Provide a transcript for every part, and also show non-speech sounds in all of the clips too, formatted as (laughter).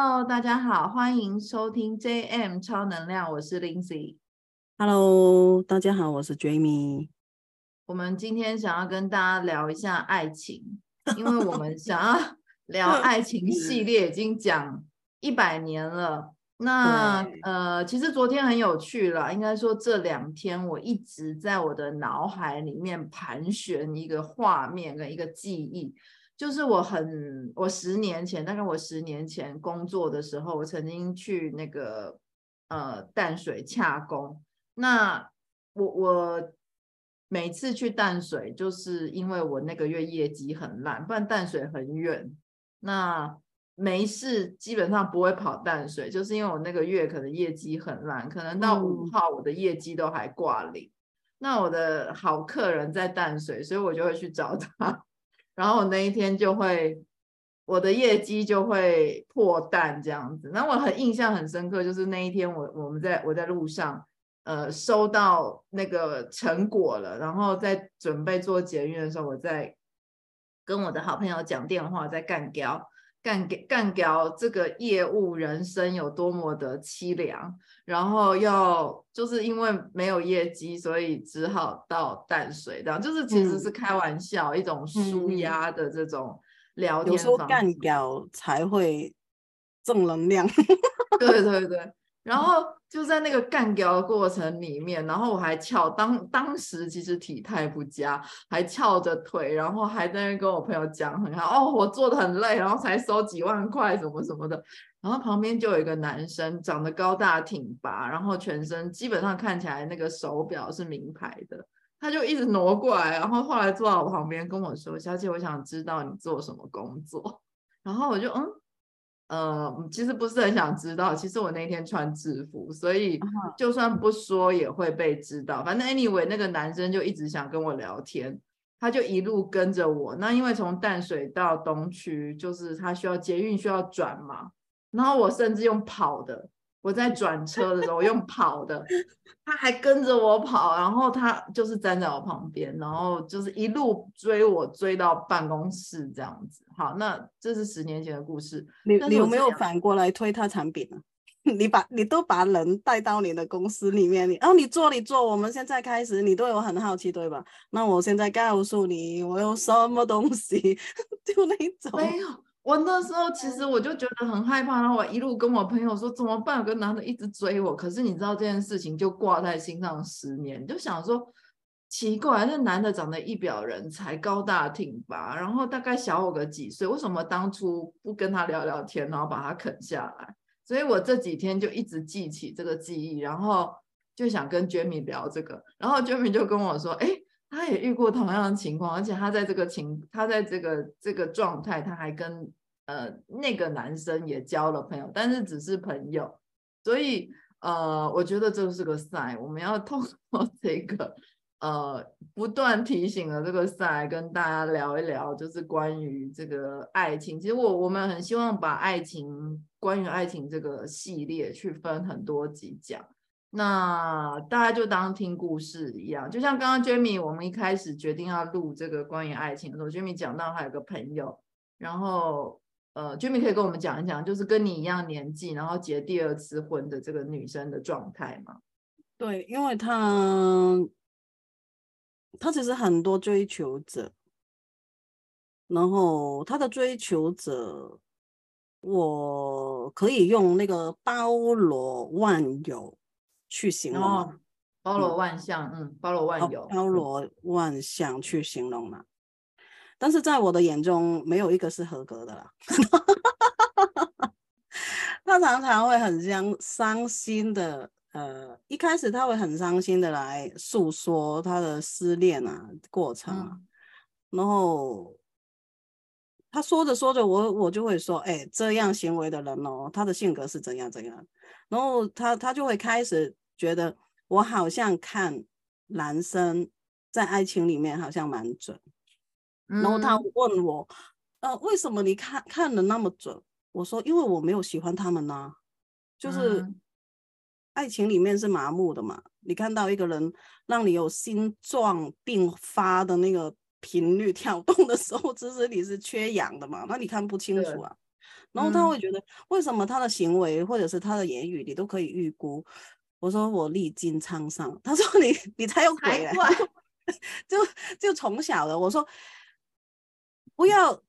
Hello，大家好，欢迎收听 JM 超能量，我是 Lindsay。Hello，大家好，我是 Jamie。我们今天想要跟大家聊一下爱情，因为我们 (laughs) 想要聊爱情系列已经讲一百年了。那呃，其实昨天很有趣了，应该说这两天我一直在我的脑海里面盘旋一个画面跟一个记忆。就是我很，我十年前，大概我十年前工作的时候，我曾经去那个呃淡水洽工。那我我每次去淡水，就是因为我那个月业绩很烂，不然淡水很远。那没事，基本上不会跑淡水，就是因为我那个月可能业绩很烂，可能到五号我的业绩都还挂零。嗯。那我的好客人在淡水，所以我就会去找他。然后我那一天就会，我的业绩就会破蛋这样子。那我很印象很深刻，就是那一天我我们在我在路上，呃，收到那个成果了，然后在准备做捷运的时候，我在跟我的好朋友讲电话，在干掉。干干掉这个业务人生有多么的凄凉，然后要就是因为没有业绩，所以只好到淡水这样，就是其实是开玩笑，嗯、一种舒压的这种聊天。有时候干掉才会正能量。(laughs) 对对对。然后就在那个干掉的过程里面，然后我还翘当当时其实体态不佳，还翘着腿，然后还在那跟我朋友讲很好哦，我做的很累，然后才收几万块什么什么的。然后旁边就有一个男生，长得高大挺拔，然后全身基本上看起来那个手表是名牌的，他就一直挪过来，然后后来坐到我旁边跟我说：“小姐，我想知道你做什么工作。”然后我就嗯。呃，其实不是很想知道。其实我那天穿制服，所以就算不说也会被知道。反正 anyway，那个男生就一直想跟我聊天，他就一路跟着我。那因为从淡水到东区，就是他需要捷运需要转嘛，然后我甚至用跑的。我在转车的时候，我用跑的，他还跟着我跑，然后他就是站在我旁边，然后就是一路追我，追到办公室这样子。好，那这是十年前的故事。你你有没有反过来推他产品呢？(laughs) 你把你都把人带到你的公司里面，你哦，你做你做，我们现在开始，你对我很好奇对吧？那我现在告诉你，我有什么东西，(laughs) 就那种。没有。我那时候其实我就觉得很害怕，然后我一路跟我朋友说怎么办？有个男的一直追我，可是你知道这件事情就挂在心上十年，就想说奇怪，那男的长得一表人才，高大挺拔，然后大概小我个几岁，为什么当初不跟他聊聊天，然后把他啃下来？所以我这几天就一直记起这个记忆，然后就想跟 Jamie 聊这个，然后 Jamie 就跟我说，哎，他也遇过同样的情况，而且他在这个情，他在这个这个状态，他还跟。呃，那个男生也交了朋友，但是只是朋友，所以呃，我觉得这是个赛我们要通过这个呃，不断提醒了这个赛跟大家聊一聊，就是关于这个爱情。其实我我们很希望把爱情，关于爱情这个系列去分很多集讲，那大家就当听故事一样，就像刚刚 Jamie，我们一开始决定要录这个关于爱情的时候，Jamie 讲到还有个朋友，然后。呃，Jimmy 可以跟我们讲一讲，就是跟你一样年纪，然后结第二次婚的这个女生的状态吗？对，因为她她其实很多追求者，然后她的追求者，我可以用那个包罗万有去形容，哦、包罗万象，嗯，嗯，包罗万有，包罗万象去形容嘛。但是在我的眼中，没有一个是合格的啦。(laughs) 他常常会很伤伤心的，呃，一开始他会很伤心的来诉说他的失恋啊过程啊，嗯、然后他说着说着，我我就会说，哎，这样行为的人哦，他的性格是怎样怎样，然后他他就会开始觉得我好像看男生在爱情里面好像蛮准。然后他问我，呃，为什么你看看的那么准？我说，因为我没有喜欢他们呐、啊，就是爱情里面是麻木的嘛。你看到一个人让你有心脏病发的那个频率 (laughs) 跳动的时候，其实你是缺氧的嘛，那你看不清楚啊。然后他会觉得为什么他的行为或者是他的言语你都可以预估？我说我历经沧桑，他说你你才有鬼嘞，(laughs) 就就从小的我说不要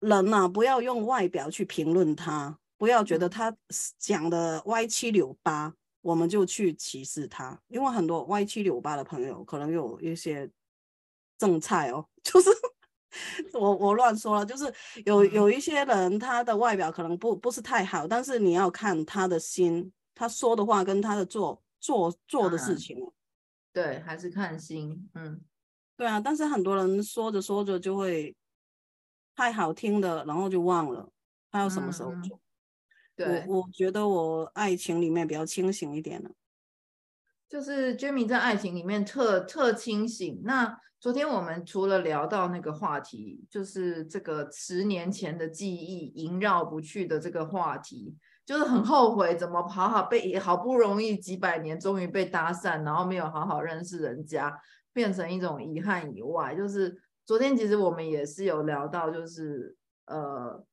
人呐、啊，不要用外表去评论他，不要觉得他讲的歪七扭八，我们就去歧视他，因为很多歪七扭八的朋友可能有一些正菜哦，(laughs) 就是我我乱说了，就是有有一些人他的外表可能不不是太好，但是你要看他的心。他说的话跟他的做做做的事情，对，还是看心，嗯，对啊。但是很多人说着说着就会太好听的，然后就忘了他要什么时候做。嗯、对，我我觉得我爱情里面比较清醒一点了，就是 Jamie 在爱情里面特特清醒。那昨天我们除了聊到那个话题，就是这个十年前的记忆萦绕不去的这个话题。就是很后悔，怎么好好被好不容易几百年，终于被搭讪，然后没有好好认识人家，变成一种遗憾以外，就是昨天其实我们也是有聊到，就是呃，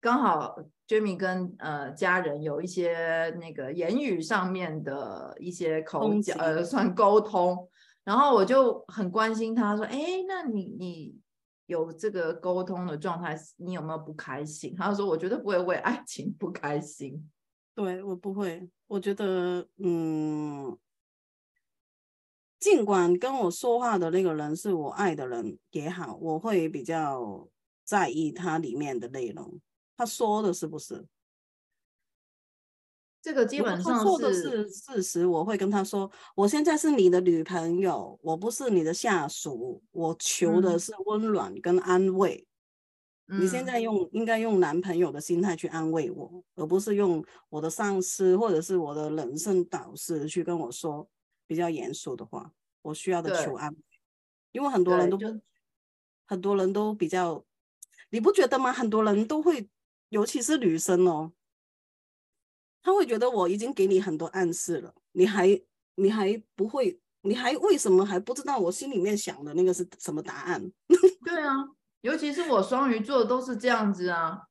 刚好 Jamie 跟呃家人有一些那个言语上面的一些口角，呃，算沟通，然后我就很关心他说，哎，那你你。有这个沟通的状态，你有没有不开心？他说：“我绝对不会为爱情不开心。”对，我不会，我觉得，嗯，尽管跟我说话的那个人是我爱的人也好，我会比较在意他里面的内容，他说的是不是？这个基本上说的是事实，我会跟他说，我现在是你的女朋友，我不是你的下属，我求的是温暖跟安慰。嗯、你现在用应该用男朋友的心态去安慰我，而不是用我的上司或者是我的人生导师去跟我说比较严肃的话。我需要的求安慰，因为很多人都很多人都比较，你不觉得吗？很多人都会，尤其是女生哦。他会觉得我已经给你很多暗示了，你还你还不会，你还为什么还不知道我心里面想的那个是什么答案？(laughs) 对啊，尤其是我双鱼座都是这样子啊。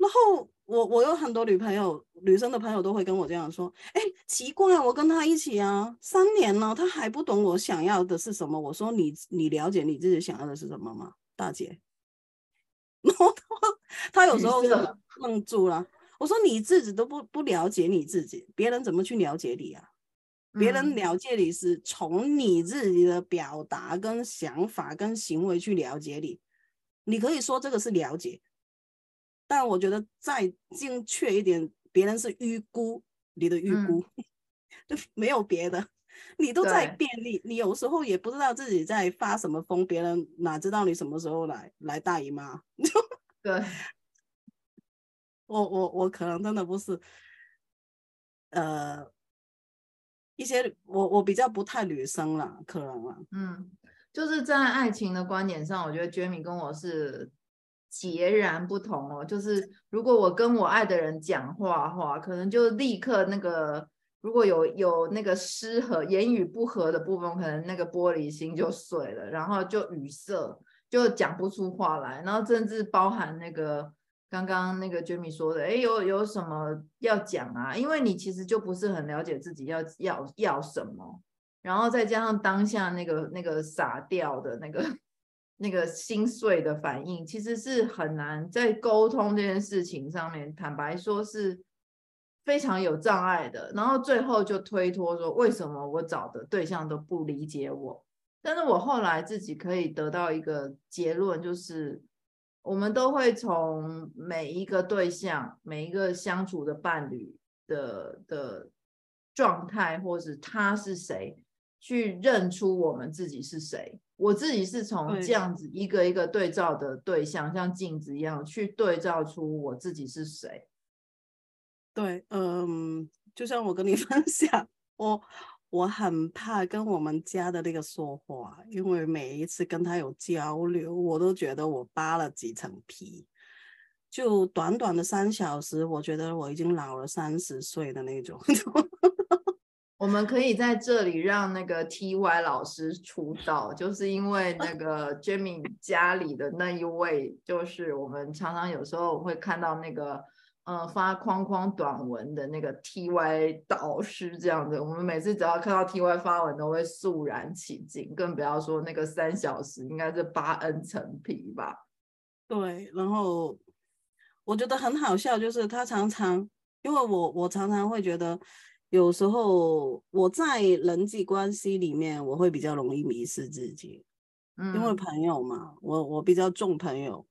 然后，我我有很多女朋友，女生的朋友都会跟我这样说：哎，奇怪，我跟他一起啊，三年了，他还不懂我想要的是什么。我说你你了解你自己想要的是什么吗，大姐？(laughs) 然后他他有时候就愣住了。我说你自己都不不了解你自己，别人怎么去了解你啊？别人了解你是从你自己的表达、跟想法、跟行为去了解你。你可以说这个是了解，但我觉得再精确一点，别人是预估你的预估，就、嗯、没有别的。你都在变，你你有时候也不知道自己在发什么疯，别人哪知道你什么时候来来大姨妈？(laughs) 对。(laughs) 我我我可能真的不是，呃，一些我我比较不太女生了，可能啊，嗯，就是在爱情的观点上，我觉得 Jamie 跟我是截然不同哦。就是如果我跟我爱的人讲话的话，可能就立刻那个如果有有那个失和言语不合的部分，可能那个玻璃心就碎了，然后就语塞，就讲不出话来，然后甚至包含那个。刚刚那个 Jamie 说的，哎，有有什么要讲啊？因为你其实就不是很了解自己要要要什么，然后再加上当下那个那个傻掉的那个那个心碎的反应，其实是很难在沟通这件事情上面，坦白说是非常有障碍的。然后最后就推脱说，为什么我找的对象都不理解我？但是我后来自己可以得到一个结论，就是。我们都会从每一个对象、每一个相处的伴侣的的状态，或是他是谁，去认出我们自己是谁。我自己是从这样子一个一个对照的对象，像镜子一样去对照出我自己是谁。对，嗯，就像我跟你 (laughs) 分享，我。我很怕跟我们家的那个说话，因为每一次跟他有交流，我都觉得我扒了几层皮。就短短的三小时，我觉得我已经老了三十岁的那种。(laughs) 我们可以在这里让那个 TY 老师出道，就是因为那个 Jemmy 家里的那一位，就是我们常常有时候会看到那个，呃，发框框短文的那个 TY 导师这样子。我们每次只要看到 TY 发文，都会肃然起敬，更不要说那个三小时，应该是八 N 层皮吧？对，然后我觉得很好笑，就是他常常，因为我我常常会觉得。有时候我在人际关系里面，我会比较容易迷失自己，嗯，因为朋友嘛，我我比较重朋友，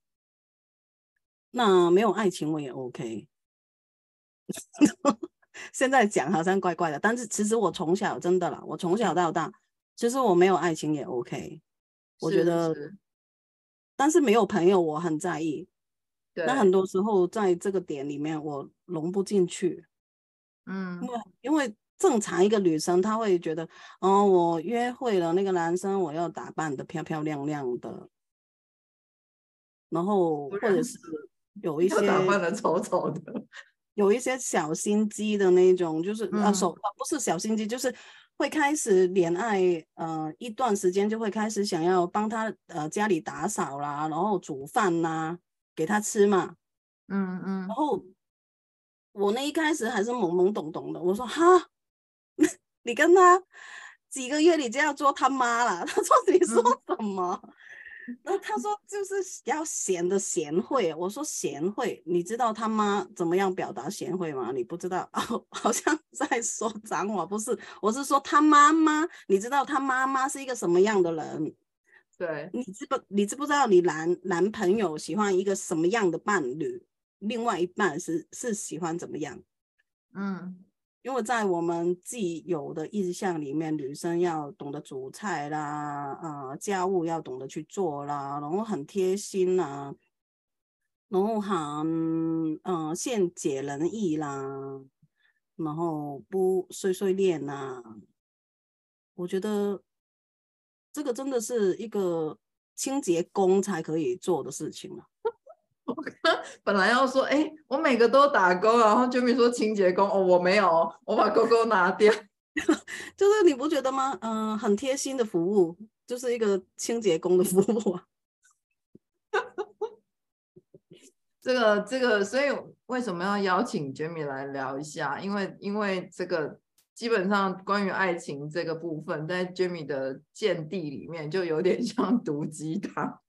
那没有爱情我也 OK。(laughs) 现在讲好像怪怪的，但是其实我从小真的啦，我从小到大，其实我没有爱情也 OK。我觉得，是是，但是没有朋友我很在意，那很多时候在这个点里面我融不进去。嗯，因为因为正常一个女生，她会觉得，哦，我约会了那个男生，我要打扮的漂漂亮亮的，然后或者是 (laughs) 有一些打扮的丑丑的，(laughs) 有一些小心机的那种，就是、嗯、啊手不是小心机，就是会开始恋爱，呃，一段时间就会开始想要帮他呃家里打扫啦，然后煮饭呐，给他吃嘛，嗯嗯，然后。我那一开始还是懵懵懂懂的，我说哈，你跟他几个月你就要做他妈了？(laughs) 他说你说什么？那、嗯、他说就是要显得贤惠。我说贤惠，你知道他妈怎么样表达贤惠吗？你不知道哦，(laughs) 好像在说脏话，不是？我是说他妈妈，你知道他妈妈是一个什么样的人？对，你知不？你知不知道你男男朋友喜欢一个什么样的伴侣？另外一半是是喜欢怎么样？嗯，因为在我们既有的印象里面，女生要懂得煮菜啦，呃，家务要懂得去做啦，然后很贴心啦，然后很嗯善解人意啦，然后不碎碎念啦。我觉得这个真的是一个清洁工才可以做的事情啊。我 (laughs) 本来要说，哎、欸，我每个都打勾，然后 Jemmy 说清洁工，哦，我没有，我把勾勾拿掉。(laughs) 就是你不觉得吗？嗯、呃，很贴心的服务，就是一个清洁工的服务啊。(laughs) 这个这个，所以为什么要邀请 Jemmy 来聊一下？因为因为这个基本上关于爱情这个部分，在 Jemmy 的见地里面，就有点像毒鸡汤。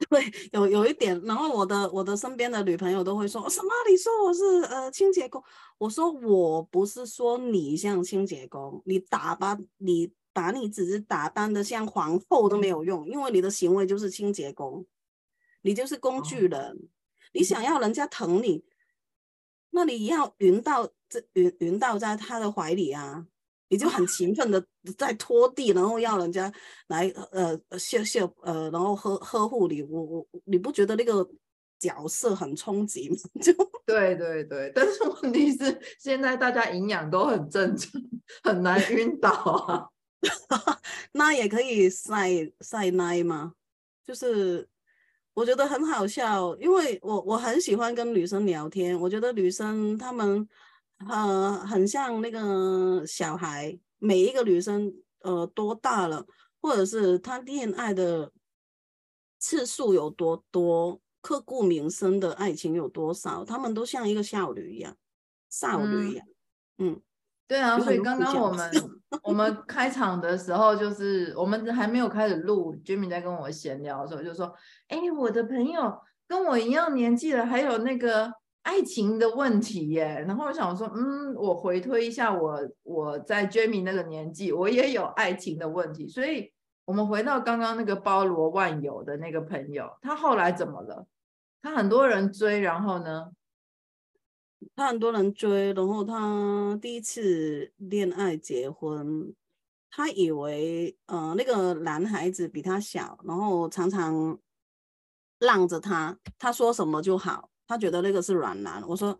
(laughs) 对，有有一点，然后我的我的身边的女朋友都会说什么？你说我是呃清洁工？我说我不是说你像清洁工，你打扮你把你只是打扮的像皇后都没有用，因为你的行为就是清洁工，你就是工具人。哦、你想要人家疼你，那你要晕到这晕晕到在他的怀里啊。你就很勤奋的在拖地，然后要人家来呃谢谢呃，然后呵呵护你。我我你不觉得那个角色很冲击吗？(laughs) 就对对对，但是问题是现在大家营养都很正常，很难晕倒啊。(laughs) 那也可以晒晒奶吗？就是我觉得很好笑，因为我我很喜欢跟女生聊天，我觉得女生她们。呃，很像那个小孩，每一个女生，呃，多大了，或者是她恋爱的次数有多多，刻骨铭心的爱情有多少，他们都像一个少女一样，少女一样。嗯，嗯对啊，所以刚刚我们我们开场的时候，就是我们还没有开始录，Jimmy 在跟我闲聊的时候就说：“哎，我的朋友跟我一样年纪的，还有那个。”爱情的问题耶，然后我想说，嗯，我回推一下我，我在 Jamie 那个年纪，我也有爱情的问题，所以我们回到刚刚那个包罗万有的那个朋友，他后来怎么了？他很多人追，然后呢？他很多人追，然后他第一次恋爱结婚，他以为呃那个男孩子比他小，然后常常让着他，他说什么就好。他觉得那个是软男，我说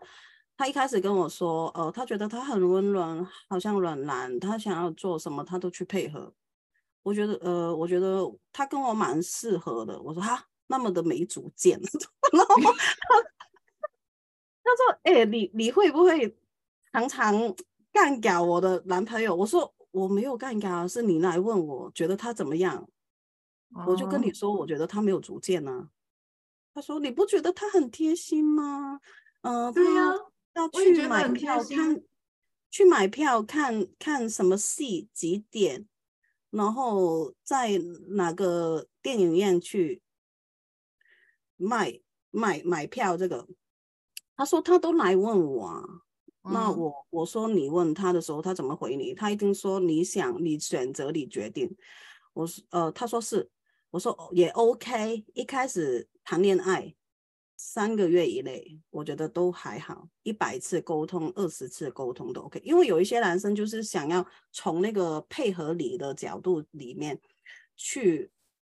他一开始跟我说，呃，他觉得他很温暖，好像软男，他想要做什么他都去配合。我觉得，呃，我觉得他跟我蛮适合的。我说哈，那么的没主见。(laughs) 然后他他说，哎、欸，你你会不会常常干掉我的男朋友。我说我没有干掉，是你来问我觉得他怎么样，哦、我就跟你说，我觉得他没有主见呢、啊。他说你不觉得他很贴心吗？嗯、呃，对呀、啊，要去买票看，去买票看看什么戏几点，然后在哪个电影院去卖卖买票这个。他说他都来问我啊，嗯、那我我说你问他的时候，他怎么回你？他一定说你想你选择你决定。我说呃，他说是，我说也 OK。一开始谈恋爱三个月以内，我觉得都还好，一百次沟通、二十次沟通都 OK。因为有一些男生就是想要从那个配合你的角度里面去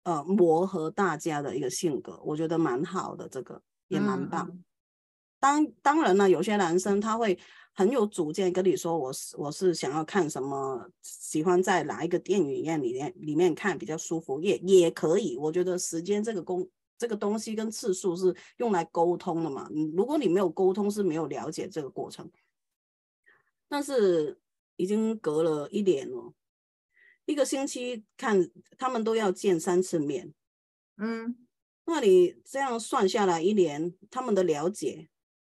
呃磨合大家的一个性格，我觉得蛮好的，这个也蛮棒。嗯当当然了，有些男生他会很有主见，跟你说我是我是想要看什么，喜欢在哪一个电影院里面里面看比较舒服，也也可以。我觉得时间这个工这个东西跟次数是用来沟通的嘛。如果你没有沟通，是没有了解这个过程。但是已经隔了一年了，一个星期看他们都要见三次面，嗯，那你这样算下来一年，他们的了解。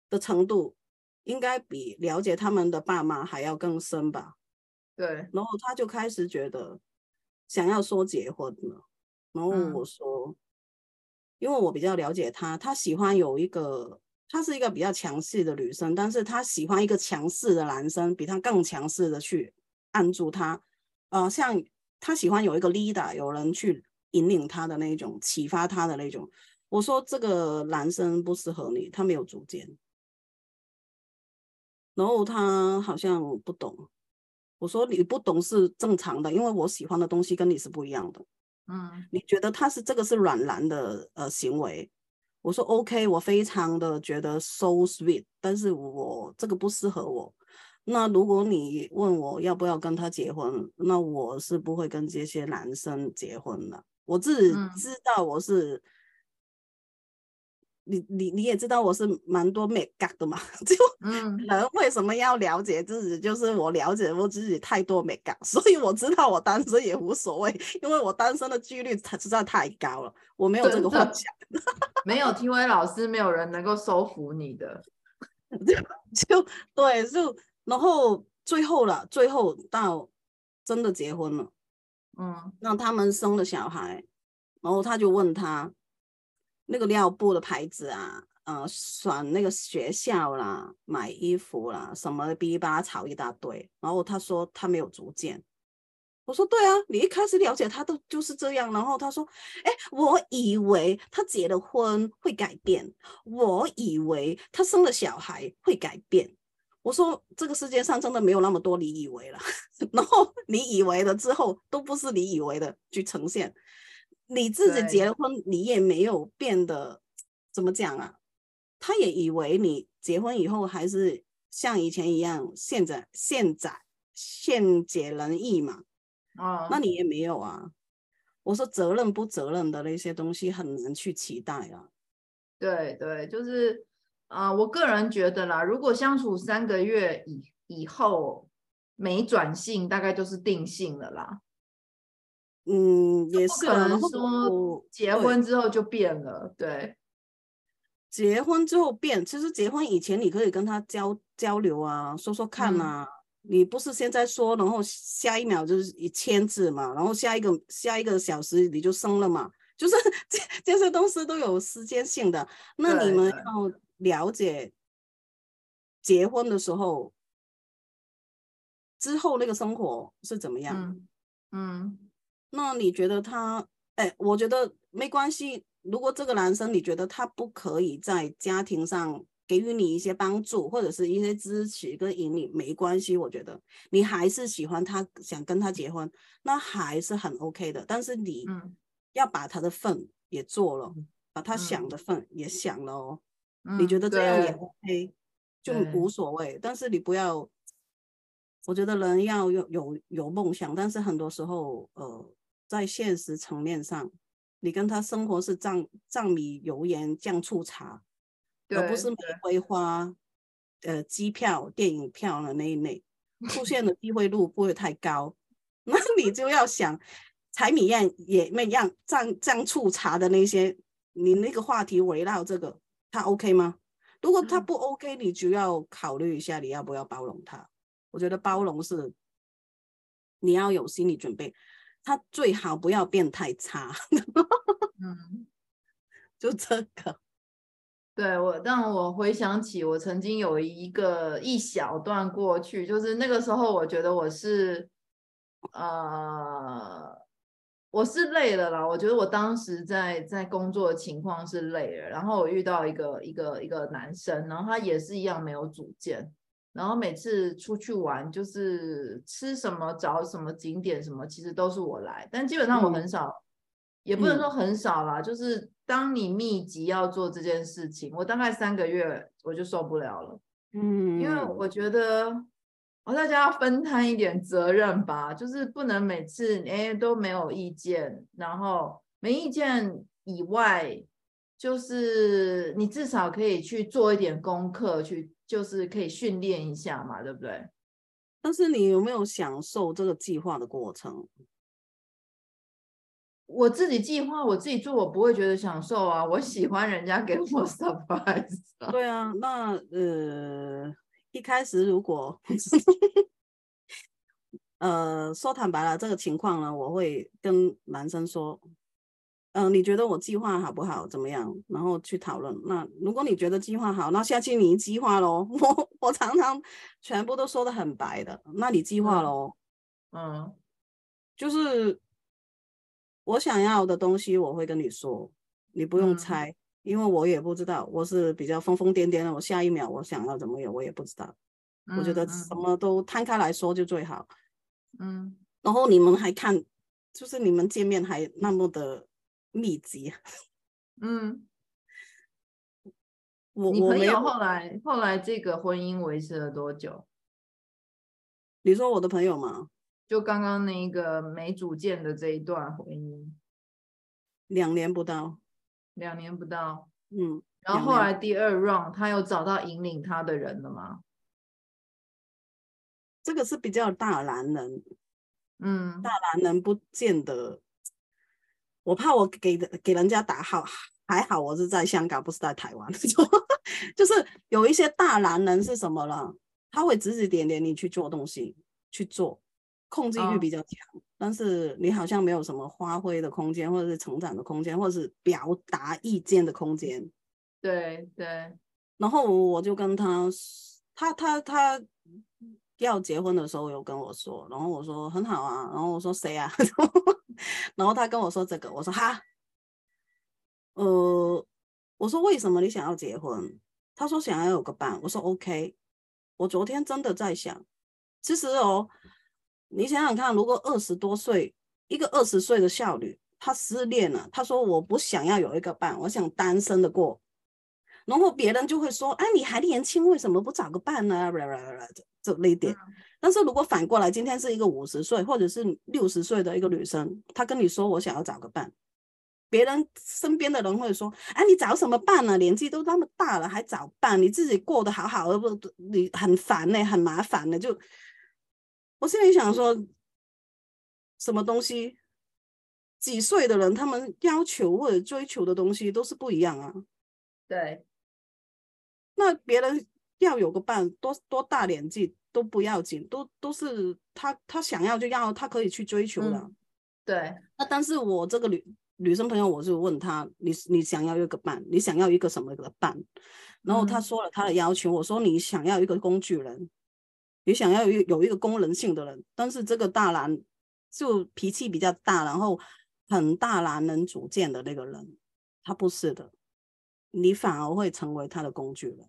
的程度应该比了解他们的爸妈还要更深吧？对，然后他就开始觉得想要说结婚了。然后我说，嗯、因为我比较了解他，他喜欢有一个，他是一个比较强势的女生，但是他喜欢一个强势的男生，比他更强势的去按住他。呃，像他喜欢有一个 leader，有人去引领他的那种，启发他的那种。我说这个男生不适合你，他没有主见。然后他好像不懂，我说你不懂是正常的，因为我喜欢的东西跟你是不一样的。嗯，你觉得他是这个是软男的呃行为？我说 OK，我非常的觉得 so sweet，但是我这个不适合我。那如果你问我要不要跟他结婚，那我是不会跟这些男生结婚的。我自己知道我是。嗯你你你也知道我是蛮多美感的嘛，(laughs) 就人为什么要了解自己？就是我了解我自己太多美感，(laughs) 所以我知道我单身也无所谓，因为我单身的几率实在太高了，我没有这个幻想。(laughs) 没有 T V 老师，没有人能够收服你的，就就对，就然后最后了，最后到真的结婚了，嗯，那他们生了小孩，然后他就问他。那个尿布的牌子啊，呃，选那个学校啦，买衣服啦，什么的，哔哩吧啦吵一大堆。然后他说他没有主见，我说对啊，你一开始了解他都就是这样。然后他说，哎，我以为他结了婚会改变，我以为他生了小孩会改变。我说这个世界上真的没有那么多你以为了，(laughs) 然后你以为的之后都不是你以为的去呈现。你自己结了婚，你也没有变得怎么讲啊？他也以为你结婚以后还是像以前一样，现在现在现解人意嘛？哦，那你也没有啊。我说责任不责任的那些东西很难去期待啊。对对，就是啊、呃，我个人觉得啦，如果相处三个月以以后没转性，大概就是定性了啦。嗯，也是可能说结婚之后就变了，对，对，结婚之后变。其实结婚以前你可以跟他交交流啊，说说看啊。嗯、你不是现在说，然后下一秒就是一签字嘛，然后下一个下一个小时你就生了嘛，就是 (laughs) 这这些东西都有时间性的。那你们要了解结婚的时候之后那个生活是怎么样？嗯。嗯那你觉得他？哎，我觉得没关系。如果这个男生你觉得他不可以在家庭上给予你一些帮助，或者是一些支持跟引领，没关系。我觉得你还是喜欢他，想跟他结婚，那还是很 OK 的。但是你要把他的份也做了，嗯、把他想的份也想了哦。嗯、你觉得这样也 OK，对就无所谓。但是你不要，我觉得人要有有有梦想，但是很多时候，呃。在现实层面上，你跟他生活是藏藏米油盐酱醋茶，而不是玫瑰花、呃机票、电影票的那一类。出现的机会率不会太高。(laughs) 那你就要想柴米样也那样酱酱醋茶的那些，你那个话题围绕这个，他 OK 吗？如果他不 OK，你就要考虑一下你要不要包容他。我觉得包容是你要有心理准备，他最好不要变太差。嗯，(laughs) 就这个。对我，让我回想起我曾经有一个一小段过去，就是那个时候，我觉得我是，呃，我是累了啦。我觉得我当时在在工作的情况是累了，然后我遇到一个一个一个男生，然后他也是一样没有主见，然后每次出去玩就是吃什么找什么景点什么，其实都是我来，但基本上我很少，嗯、也不能说很少啦，就是。当你密集要做这件事情，我大概三个月我就受不了了。嗯，因为我觉得，我大家要分摊一点责任吧，就是不能每次哎都没有意见，然后没意见以外，就是你至少可以去做一点功课，去就是可以训练一下嘛，对不对？但是你有没有享受这个计划的过程？我自己计划，我自己做，我不会觉得享受啊。我喜欢人家给我 (laughs) surprise。对啊，那呃，一开始如果呃说坦白了这个情况呢，我会跟男生说，嗯、呃，你觉得我计划好不好？怎么样？然后去讨论。那如果你觉得计划好，那下期你计划喽。我我常常全部都说的很白的，那你计划喽。嗯，就是。我想要的东西，我会跟你说，你不用猜，嗯、因为我也不知道，我是比较疯疯癫癫的，我下一秒我想要怎么样，我也不知道。嗯、我觉得什么都摊开来说就最好。嗯，然后你们还看，就是你们见面还那么的密集。嗯，(laughs) 我你朋友后来后来这个婚姻维持了多久？你说我的朋友吗？就刚刚那个没主见的这一段婚姻，两年不到，两年不到，嗯，然后后来第二 round 他有找到引领他的人了吗？这个是比较大男人，嗯，大男人不见得，我怕我给给人家打好，还好我是在香港，不是在台湾，(laughs) 就是有一些大男人是什么了，他会指指点点你去做东西，去做。控制欲比较强，哦，但是你好像没有什么发挥的空间，或者是成长的空间，或者是表达意见的空间。对对。然后我就跟他，他他他要结婚的时候有跟我说，然后我说很好啊，然后我说谁啊？(laughs) (laughs) 然后他跟我说这个，我说哈，呃，我说为什么你想要结婚？他说想要有个伴。我说 OK。我昨天真的在想，其实哦。你想想看，如果二十多岁一个二十岁的少女，她失恋了，她说我不想要有一个伴，我想单身的过，然后别人就会说，哎，你还年轻，为什么不找个伴呢？这这一点。但是如果反过来，今天是一个五十岁或者是六十岁的一个女生，她跟你说我想要找个伴，别人身边的人会说，哎，你找什么伴呢？年纪都那么大了还找伴，你自己过得好好的不？你很烦呢，很麻烦的就。我心里想说，什么东西？几岁的人，他们要求或者追求的东西都是不一样啊。对。那别人要有个伴，多多大年纪都不要紧，都都是他他想要就要，他可以去追求的。嗯。对。那但是我这个女女生朋友，我就问他，你你想要一个伴，你想要一个什么的伴？然后他说了他的要求，我说你想要一个工具人。你想要有有一个功能性的人，但是这个大男就脾气比较大，然后很大男人主见的那个人，他不是的，你反而会成为他的工具人。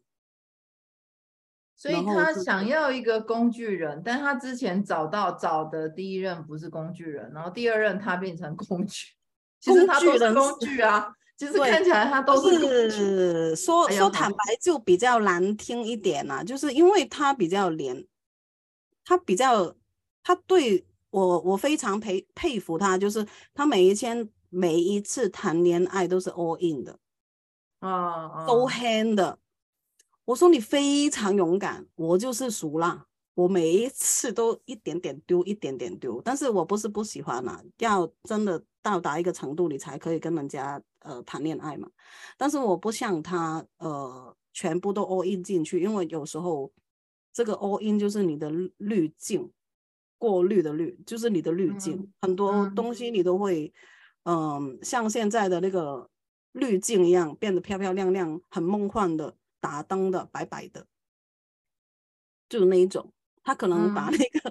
所以他想要一个工具人，但他之前找到找的第一任不是工具人，然后第二任他变成工具，其实他都是工具啊，其实看起来他都是，是说说坦白就比较难听一点啊，就是因为他比较连。他比较，他对我我非常佩佩服他，就是他每一天每一次谈恋爱都是 all in 的，啊，都 hand 的。我说你非常勇敢，我就是俗啦，我每一次都一点点丢，一点点丢。但是我不是不喜欢嘛，要真的到达一个程度，你才可以跟人家呃谈恋爱嘛。但是我不像他呃全部都 all in 进去，因为有时候这个 all in 就是你的滤镜，过滤的滤就是你的滤镜，嗯、很多东西你都会嗯、呃、像现在的那个滤镜一样变得漂漂亮亮，很梦幻的，打灯的，白白的，就是那一种。他可能把那个、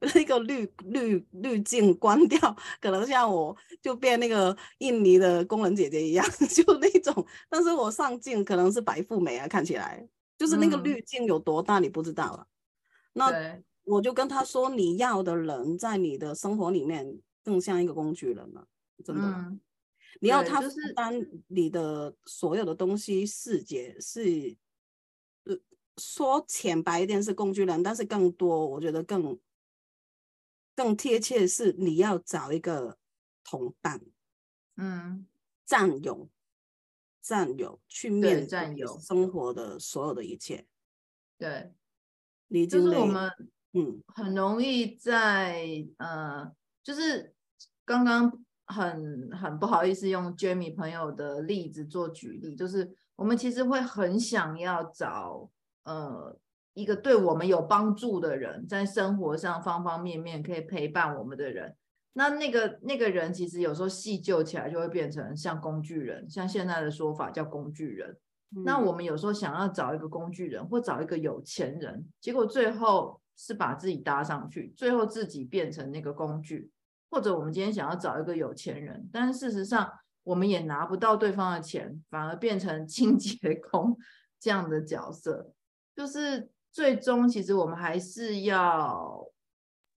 嗯、那个 (laughs) 滤滤滤镜关掉，可能像我就变那个印尼的工人姐姐一样，(laughs) 就那种。但是我上镜可能是白富美啊，看起来就是那个滤镜有多大，你不知道啊。嗯、那我就跟他说，你要的人在你的生活里面更像一个工具人了，真的。嗯、你要他负担你的所有的东西，细节是。说浅白一点是工具人，但是更多我觉得更更贴切是你要找一个同伴，嗯，战友，战友去面对生活的所有的一切。对，你就是我们嗯很容易在呃，就是刚刚很很不好意思用 Jamie 朋友的例子做举例，就是我们其实会很想要找。呃，一个对我们有帮助的人，在生活上方方面面可以陪伴我们的人，那那个那个人其实有时候细究起来就会变成像工具人，像现在的说法叫工具人。嗯。那我们有时候想要找一个工具人，或找一个有钱人，结果最后是把自己搭上去，最后自己变成那个工具。或者我们今天想要找一个有钱人，但是事实上我们也拿不到对方的钱，反而变成清洁工 (laughs) 这样的角色。就是最终，其实我们还是要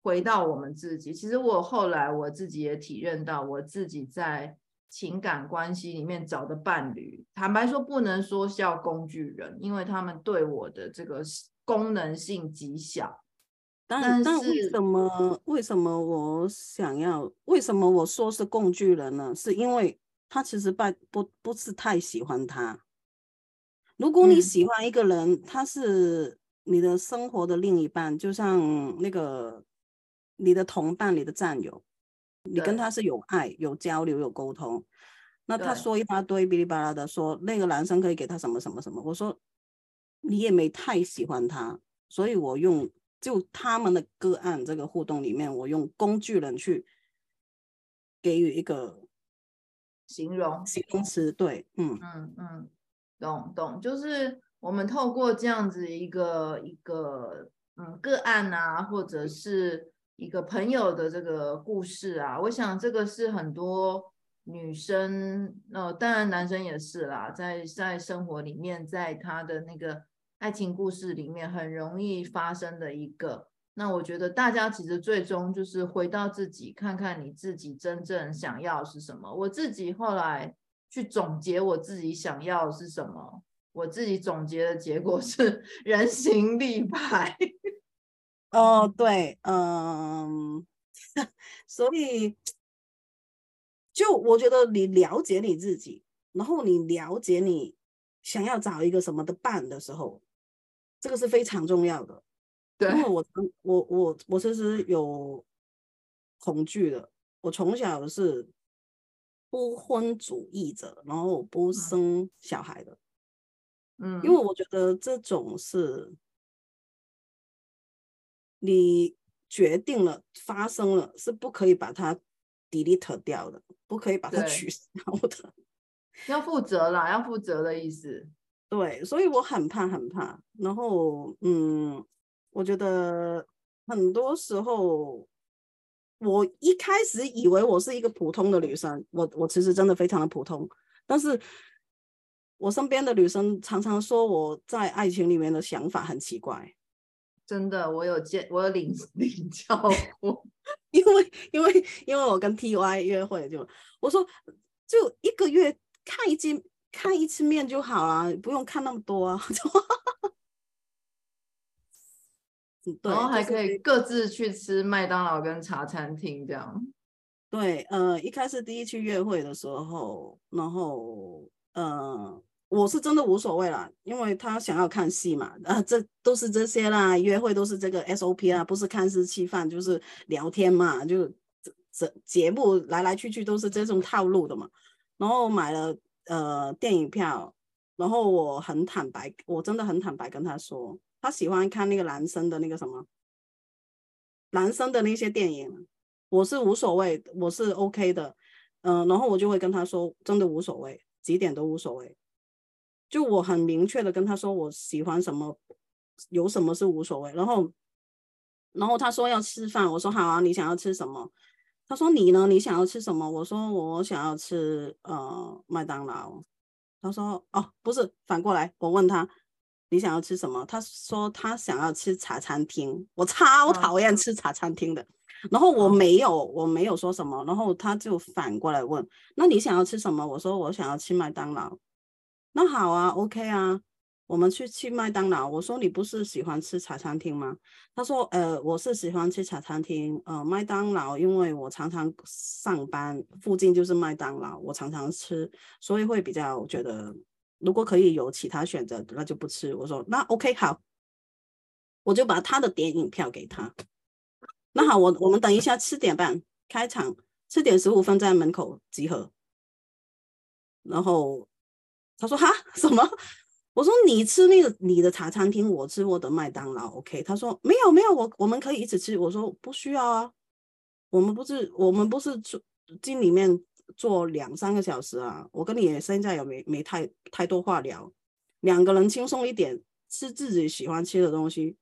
回到我们自己。其实我后来我自己也体认到，我自己在情感关系里面找的伴侣，坦白说不能说叫工具人，因为他们对我的这个功能性极小。但是，但为什么为什么我想要？为什么我说是工具人呢？是因为他其实不不不是太喜欢他。如果你喜欢一个人，嗯，他是你的生活的另一半，就像那个你的同伴、你的战友，你跟他是有爱、有交流、有沟通。那他说一大堆哔哩吧啦的，说那个男生可以给他什么什么什么，我说你也没太喜欢他，所以我用就他们的个案这个互动里面，我用工具人去给予一个形容形容词，对，嗯嗯嗯。懂懂，就是我们透过这样子一个一个嗯个案啊，或者是一个朋友的这个故事啊，我想这个是很多女生，呃，当然男生也是啦，在在生活里面，在他的那个爱情故事里面，很容易发生的一个。那我觉得大家其实最终就是回到自己，看看你自己真正想要是什么。我自己后来。去总结我自己想要是什么，我自己总结的结果是 (laughs) 人形立牌。哦，对，嗯，(laughs) 所以就我觉得你了解你自己，然后你了解你想要找一个什么的伴的时候，这个是非常重要的。对，因为我我我我其实有恐惧的，我从小是。不婚主义者，然后不生小孩的，嗯，因为我觉得这种是你决定了发生了，是不可以把它 delete 掉的，不可以把它取消的，(laughs) 要负责啦，要负责的意思。对，所以我很怕很怕，然后嗯，我觉得很多时候。我一开始以为我是一个普通的女生，我我其实真的非常的普通，但是我身边的女生常常说我在爱情里面的想法很奇怪。真的，我有见，我有领 (laughs) 领教 (laughs) 过，(laughs) 因为因为因为我跟 TY 约会就我说就一个月看一次看一次面就好了，不用看那么多啊。(laughs) 然后还可以各自去吃麦当劳跟茶餐厅这样。对，呃，一开始第一次约会的时候，然后，呃，我是真的无所谓啦，因为他想要看戏嘛，啊，这都是这些啦，约会都是这个 SOP 啊，不是看似吃饭就是聊天嘛，就这这节目来来去去都是这种套路的嘛。然后买了呃电影票，然后我很坦白，我真的很坦白跟他说，他喜欢看那个男生的那个什么，男生的那些电影，我是无所谓，我是 OK 的，嗯、然后我就会跟他说，真的无所谓，几点都无所谓。就我很明确的跟他说我喜欢什么，有什么是无所谓。然后，然后他说要吃饭，我说好啊，你想要吃什么？他说你呢？你想要吃什么？我说我想要吃呃麦当劳。他说哦，不是，反过来，我问他你想要吃什么？他说他想要吃茶餐厅。我超讨厌吃茶餐厅的。嗯、然后我没有我没有说什么，然后他就反过来问，那你想要吃什么？我说我想要吃麦当劳。那好啊，OK 啊，我们去吃麦当劳。我说你不是喜欢吃茶餐厅吗？他说，呃，我是喜欢吃茶餐厅，呃，麦当劳，因为我常常上班附近就是麦当劳，我常常吃，所以会比较觉得，如果可以有其他选择，那就不吃。我说那 OK 好，我就把他的电影票给他。那好，我我们等一下七点半开场，七点十五分在门口集合，然后。他说哈 (laughs) 什么？我说你吃那个你的茶餐厅，我吃我的麦当劳，OK？他说没有没有，我我们可以一起吃。我说不需要啊，我们不是我们不是坐进里面坐两三个小时啊。我跟你现在也没没太太多话聊，两个人轻松一点，吃自己喜欢吃的东西，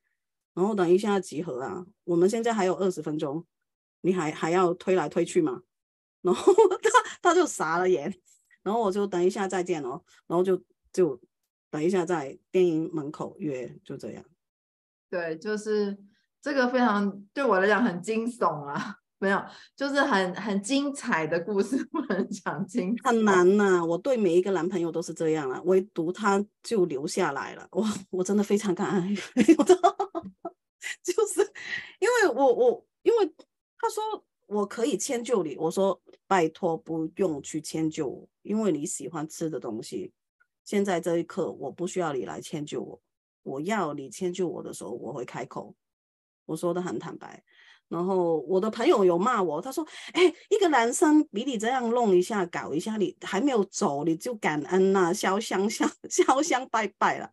然后等一下集合啊。我们现在还有二十分钟，你还还要推来推去吗？(laughs) 然后他他就傻了眼。然后我就等一下再见哦，然后就就等一下在电影门口约，就这样。对，就是这个非常对我来讲很惊悚啊，(laughs) 没有，就是很很精彩的故事，(laughs) 不能讲精彩。很难呐、啊，我对每一个男朋友都是这样啊，唯独他就留下来了，哇，我真的非常感恩，(laughs) 就是因为我我因为他说。我可以迁就你，我说拜托不用去迁就我，因为你喜欢吃的东西，现在这一刻我不需要你来迁就我，我要你迁就我的时候我会开口，我说的很坦白。然后我的朋友有骂我，他说：“哎，一个男生比你这样弄一下搞一下，你还没有走你就感恩呐，烧香香烧香拜拜了，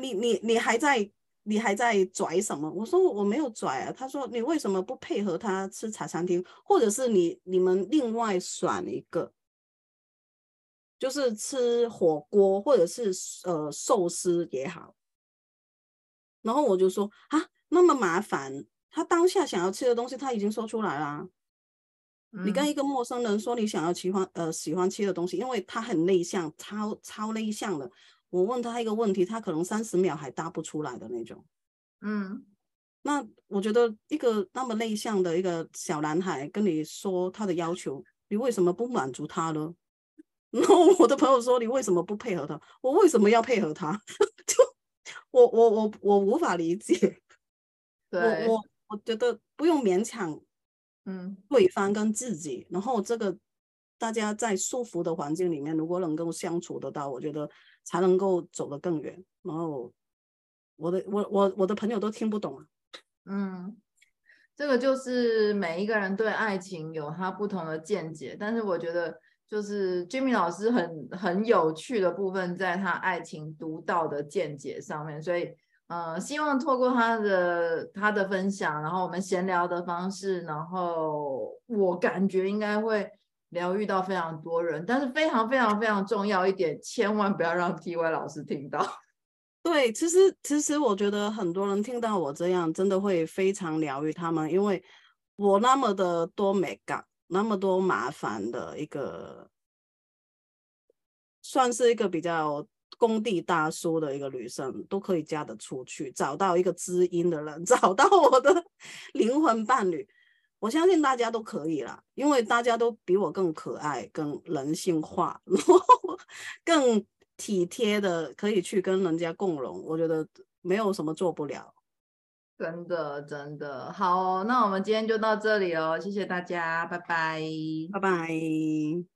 你你你还在。”你还在拽什么？我说我没有拽啊。他说，你为什么不配合他吃茶餐厅，或者是你你们另外选一个，就是吃火锅或者是呃寿司也好。然后我就说啊，那么麻烦。他当下想要吃的东西他已经说出来啦。嗯、你跟一个陌生人说你想要喜欢呃喜欢吃的东西，因为他很内向，超超内向的。我问他一个问题，他可能三十秒还答不出来的那种。嗯，那我觉得一个那么内向的一个小男孩跟你说他的要求，你为什么不满足他呢？然后我的朋友说，你为什么不配合他？我为什么要配合他？(laughs) 就我我我我无法理解。(laughs) 对，我我我觉得不用勉强，嗯，对方跟自己，然后这个大家在舒服的环境里面，如果能够相处得到，我觉得。才能够走得更远。然后我的我我我的朋友都听不懂啊。嗯，这个就是每一个人对爱情有他不同的见解，但是我觉得就是 Jimmy 老师很很有趣的部分在他爱情独到的见解上面，所以呃，希望透过他的他的分享，然后我们闲聊的方式，然后我感觉应该会。疗愈到非常多人，但是非常非常非常重要一点，千万不要让 TY 老师听到。(laughs) 对，其实其实我觉得很多人听到我这样，真的会非常疗愈他们，因为我那么的多美感，那么多麻烦的一个，算是一个比较工地大叔的一个女生，都可以嫁得出去，找到一个知音的人，(laughs) 找到我的灵魂伴侣。我相信大家都可以啦，因为大家都比我更可爱、更人性化，(laughs) 然后更体贴的，可以去跟人家共融。我觉得没有什么做不了，真的真的好。那我们今天就到这里哦，谢谢大家，拜拜，拜拜。